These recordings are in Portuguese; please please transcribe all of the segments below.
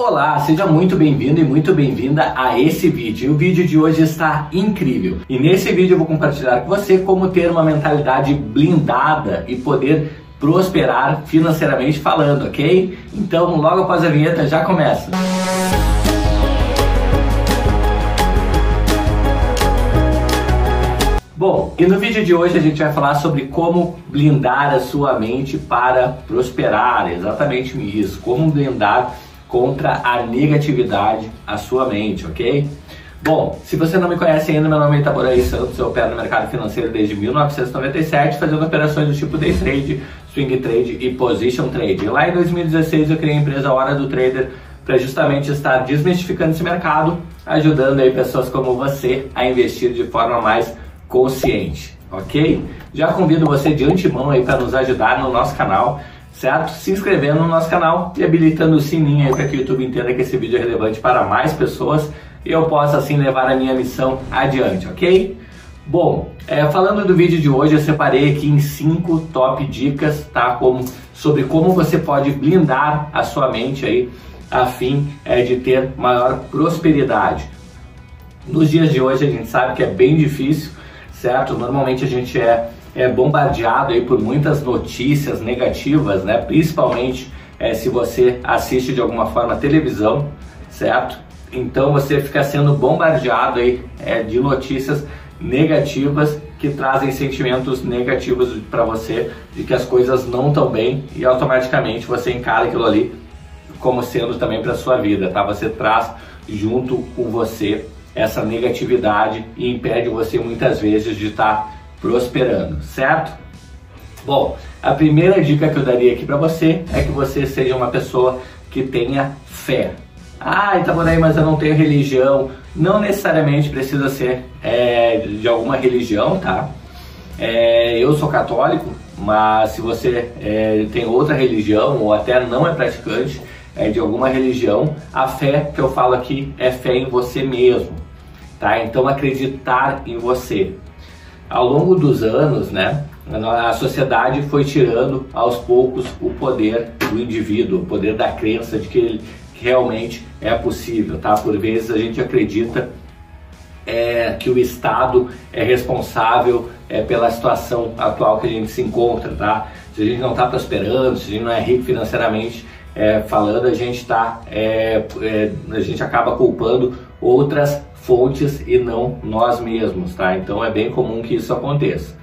Olá, seja muito bem-vindo e muito bem-vinda a esse vídeo. O vídeo de hoje está incrível. E nesse vídeo eu vou compartilhar com você como ter uma mentalidade blindada e poder prosperar financeiramente falando, ok? Então, logo após a vinheta, já começa. Bom, e no vídeo de hoje a gente vai falar sobre como blindar a sua mente para prosperar, exatamente isso, como blindar contra a negatividade a sua mente, ok? Bom, se você não me conhece ainda, meu nome é Itaboraí Santos, eu opero no mercado financeiro desde 1997, fazendo operações do tipo day trade, swing trade e position trade. Lá em 2016 eu criei a empresa Hora do Trader para justamente estar desmistificando esse mercado, ajudando aí pessoas como você a investir de forma mais consciente, ok? Já convido você de antemão aí para nos ajudar no nosso canal, certo? Se inscrevendo no nosso canal e habilitando o sininho aí para que o YouTube entenda que esse vídeo é relevante para mais pessoas e eu possa assim levar a minha missão adiante, ok? Bom, é, falando do vídeo de hoje, eu separei aqui em cinco top dicas, tá? Como, sobre como você pode blindar a sua mente aí a fim é, de ter maior prosperidade. Nos dias de hoje a gente sabe que é bem difícil certo? Normalmente a gente é, é bombardeado aí por muitas notícias negativas, né? Principalmente é, se você assiste de alguma forma televisão, certo? Então você fica sendo bombardeado aí é, de notícias negativas que trazem sentimentos negativos para você de que as coisas não estão bem e automaticamente você encara aquilo ali como sendo também para sua vida, tá? Você traz junto com você essa negatividade e impede você muitas vezes de estar tá prosperando, certo? Bom, a primeira dica que eu daria aqui para você é que você seja uma pessoa que tenha fé. Ah, Itaboraí, mas eu não tenho religião. Não necessariamente precisa ser é, de alguma religião, tá? É, eu sou católico, mas se você é, tem outra religião ou até não é praticante é, de alguma religião, a fé que eu falo aqui é fé em você mesmo tá? Então acreditar em você. Ao longo dos anos, né, a sociedade foi tirando aos poucos o poder do indivíduo, o poder da crença de que ele realmente é possível, tá? Por vezes a gente acredita é, que o Estado é responsável é, pela situação atual que a gente se encontra, tá? Se a gente não está prosperando, se a gente não é rico financeiramente é, falando, a gente tá, é, é, a gente acaba culpando outras fontes e não nós mesmos, tá? Então é bem comum que isso aconteça,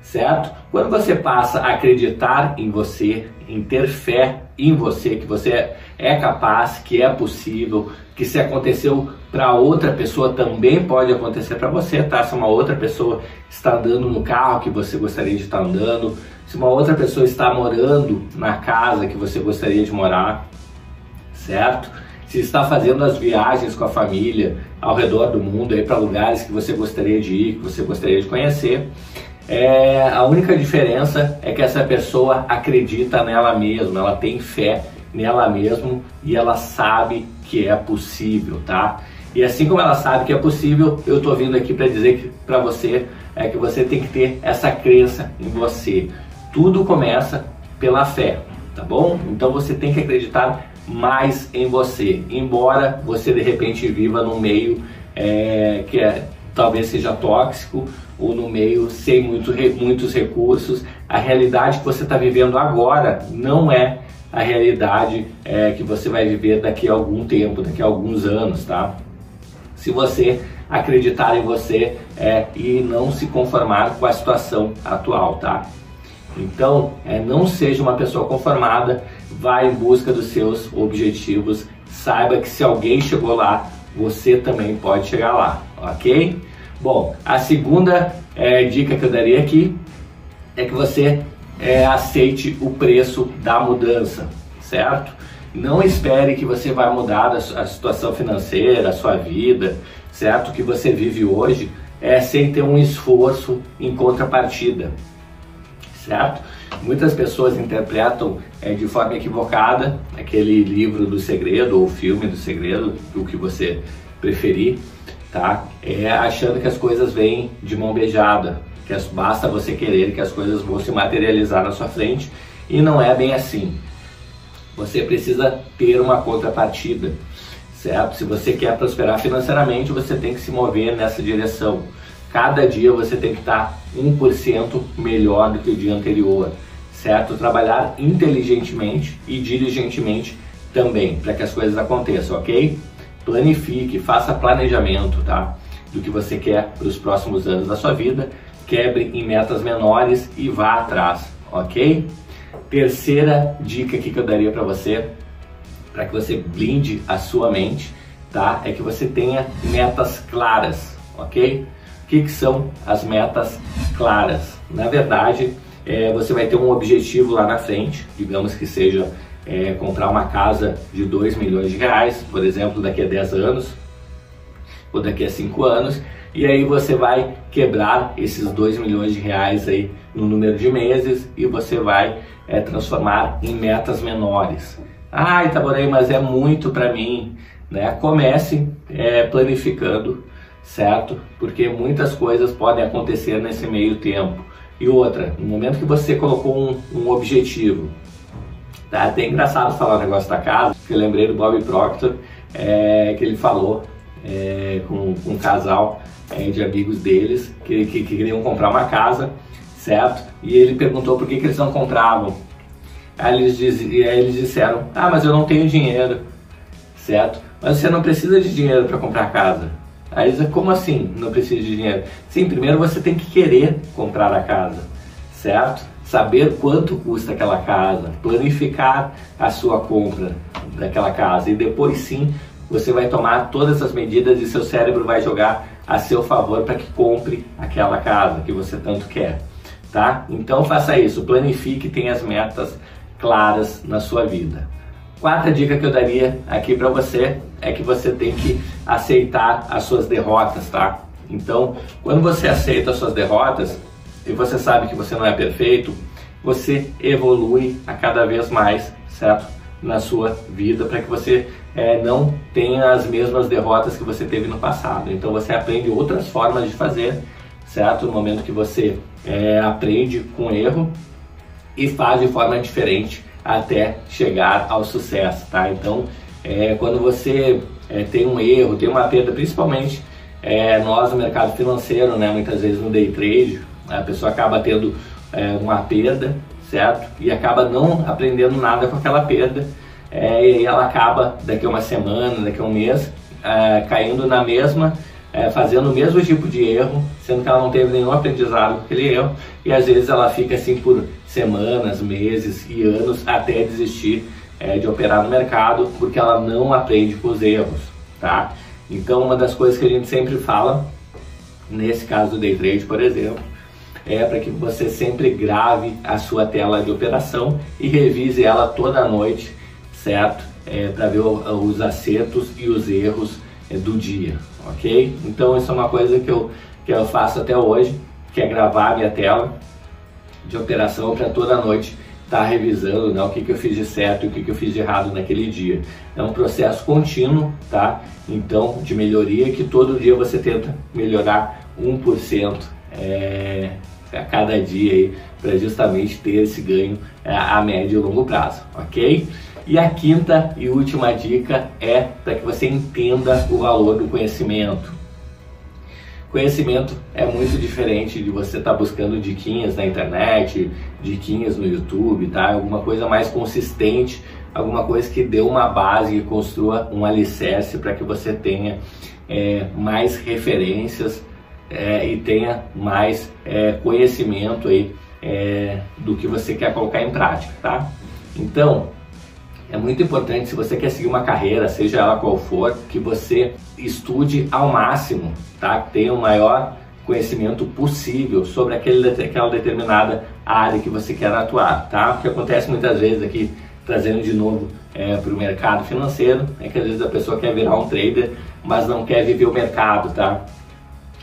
certo? Quando você passa a acreditar em você, em ter fé em você, que você é capaz, que é possível, que se aconteceu para outra pessoa também pode acontecer para você, tá? Se uma outra pessoa está andando no carro que você gostaria de estar andando, se uma outra pessoa está morando na casa que você gostaria de morar, certo? Se está fazendo as viagens com a família ao redor do mundo, para lugares que você gostaria de ir, que você gostaria de conhecer. É, a única diferença é que essa pessoa acredita nela mesma, ela tem fé nela mesma e ela sabe que é possível, tá? E assim como ela sabe que é possível, eu estou vindo aqui para dizer para você é que você tem que ter essa crença em você. Tudo começa pela fé, tá bom? Então você tem que acreditar mais em você, embora você de repente viva num meio é, que é, talvez seja tóxico ou no meio sem muito, muitos recursos, a realidade que você está vivendo agora não é a realidade é, que você vai viver daqui a algum tempo, daqui a alguns anos, tá? Se você acreditar em você é, e não se conformar com a situação atual, tá? Então, é, não seja uma pessoa conformada, vá em busca dos seus objetivos. Saiba que se alguém chegou lá, você também pode chegar lá, ok? Bom, a segunda é, dica que eu daria aqui é que você é, aceite o preço da mudança, certo? Não espere que você vai mudar a situação financeira, a sua vida, certo? Que você vive hoje é sem ter um esforço em contrapartida certo? Muitas pessoas interpretam é, de forma equivocada aquele livro do segredo ou filme do segredo, o que você preferir, tá? É, achando que as coisas vêm de mão beijada, que as, basta você querer que as coisas vão se materializar na sua frente e não é bem assim. você precisa ter uma contrapartida, certo? Se você quer prosperar financeiramente, você tem que se mover nessa direção. Cada dia você tem que estar 1% melhor do que o dia anterior, certo? Trabalhar inteligentemente e diligentemente também, para que as coisas aconteçam, ok? Planifique, faça planejamento, tá? Do que você quer para os próximos anos da sua vida, quebre em metas menores e vá atrás, ok? Terceira dica que eu daria para você, para que você blinde a sua mente, tá? É que você tenha metas claras, ok? O que, que são as metas claras? Na verdade, é, você vai ter um objetivo lá na frente, digamos que seja é, comprar uma casa de 2 milhões de reais, por exemplo, daqui a 10 anos ou daqui a 5 anos, e aí você vai quebrar esses 2 milhões de reais aí no número de meses e você vai é, transformar em metas menores. Ah, Itaborei, mas é muito para mim. Né? Comece é, planificando, certo? Porque muitas coisas podem acontecer nesse meio tempo. E outra, no momento que você colocou um, um objetivo, Tá até engraçado falar o negócio da casa, que eu lembrei do Bob Proctor, é, que ele falou é, com, com, um casal é, de amigos deles que, que, que, queriam comprar uma casa, certo? E ele perguntou por que, que eles não compravam. Aí eles, diz, aí eles disseram: Ah, mas eu não tenho dinheiro, certo? Mas você não precisa de dinheiro para comprar casa. Aí eles como assim não precisa de dinheiro? Sim, primeiro você tem que querer comprar a casa, certo? saber quanto custa aquela casa, planificar a sua compra daquela casa e depois sim você vai tomar todas as medidas e seu cérebro vai jogar a seu favor para que compre aquela casa que você tanto quer, tá? Então faça isso, planifique, tenha as metas claras na sua vida. Quarta dica que eu daria aqui para você é que você tem que aceitar as suas derrotas, tá? Então, quando você aceita as suas derrotas, e você sabe que você não é perfeito, você evolui a cada vez mais, certo? Na sua vida, para que você é, não tenha as mesmas derrotas que você teve no passado. Então você aprende outras formas de fazer, certo? No momento que você é, aprende com erro e faz de forma diferente até chegar ao sucesso, tá? Então, é, quando você é, tem um erro, tem uma perda, principalmente é, nós no mercado financeiro, né? Muitas vezes no day trade, a pessoa acaba tendo é, uma perda, certo? E acaba não aprendendo nada com aquela perda. É, e ela acaba daqui a uma semana, daqui a um mês, é, caindo na mesma, é, fazendo o mesmo tipo de erro, sendo que ela não teve nenhum aprendizado com aquele erro. E às vezes ela fica assim por semanas, meses e anos até desistir é, de operar no mercado, porque ela não aprende com os erros, tá? Então, uma das coisas que a gente sempre fala, nesse caso do day trade, por exemplo, é para que você sempre grave a sua tela de operação e revise ela toda noite, certo? É, para ver os acertos e os erros é, do dia, ok? Então isso é uma coisa que eu, que eu faço até hoje, que é gravar a minha tela de operação para toda noite estar tá revisando né, o que, que eu fiz de certo e o que, que eu fiz de errado naquele dia. É um processo contínuo, tá? Então, de melhoria que todo dia você tenta melhorar 1% é, a cada dia aí para justamente ter esse ganho é, a médio e longo prazo, ok? E a quinta e última dica é para que você entenda o valor do conhecimento. Conhecimento é muito diferente de você estar tá buscando diquinhas na internet, diquinhas no YouTube, tá? Alguma coisa mais consistente, alguma coisa que dê uma base e construa um alicerce para que você tenha é, mais referências é, e tenha mais é, conhecimento aí é, do que você quer colocar em prática, tá? Então, é muito importante se você quer seguir uma carreira, seja ela qual for, que você estude ao máximo, tá? Tenha o maior conhecimento possível sobre aquele, aquela determinada área que você quer atuar, tá? O que acontece muitas vezes aqui, trazendo de novo é, para o mercado financeiro, é que às vezes a pessoa quer virar um trader, mas não quer viver o mercado, tá?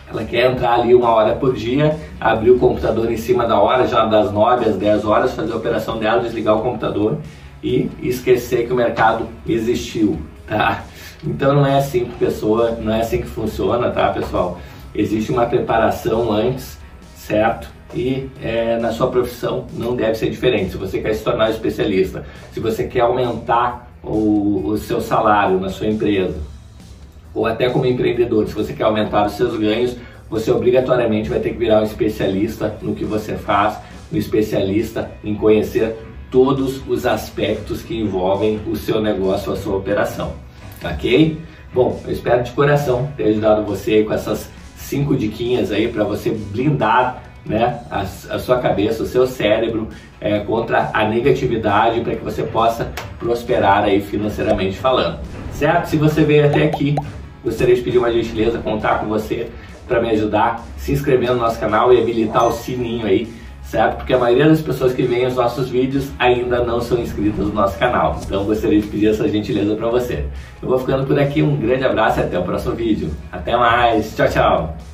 Ela quer entrar ali uma hora por dia, abrir o computador em cima da hora, já das 9 às 10 horas, fazer a operação dela, desligar o computador e esquecer que o mercado existiu, tá? Então não é assim que pessoa, não é assim que funciona, tá, pessoal? Existe uma preparação antes, certo? e é, na sua profissão não deve ser diferente. Se você quer se tornar especialista, se você quer aumentar o, o seu salário na sua empresa, ou até como empreendedor, se você quer aumentar os seus ganhos, você obrigatoriamente vai ter que virar um especialista no que você faz, um especialista em conhecer todos os aspectos que envolvem o seu negócio, a sua operação, ok? Bom, eu espero de coração ter ajudado você com essas cinco diquinhas aí para você blindar né, a, a, sua cabeça, o seu cérebro é, contra a negatividade para que você possa prosperar aí financeiramente falando. Certo? Se você veio até aqui, gostaria de pedir uma gentileza, contar com você para me ajudar, se inscrever no nosso canal e habilitar o sininho aí certo? Porque a maioria das pessoas que veem os nossos vídeos ainda não são inscritas no nosso canal. Então gostaria de pedir essa gentileza para você. Eu vou ficando por aqui, um grande abraço e até o próximo vídeo. Até mais, tchau, tchau!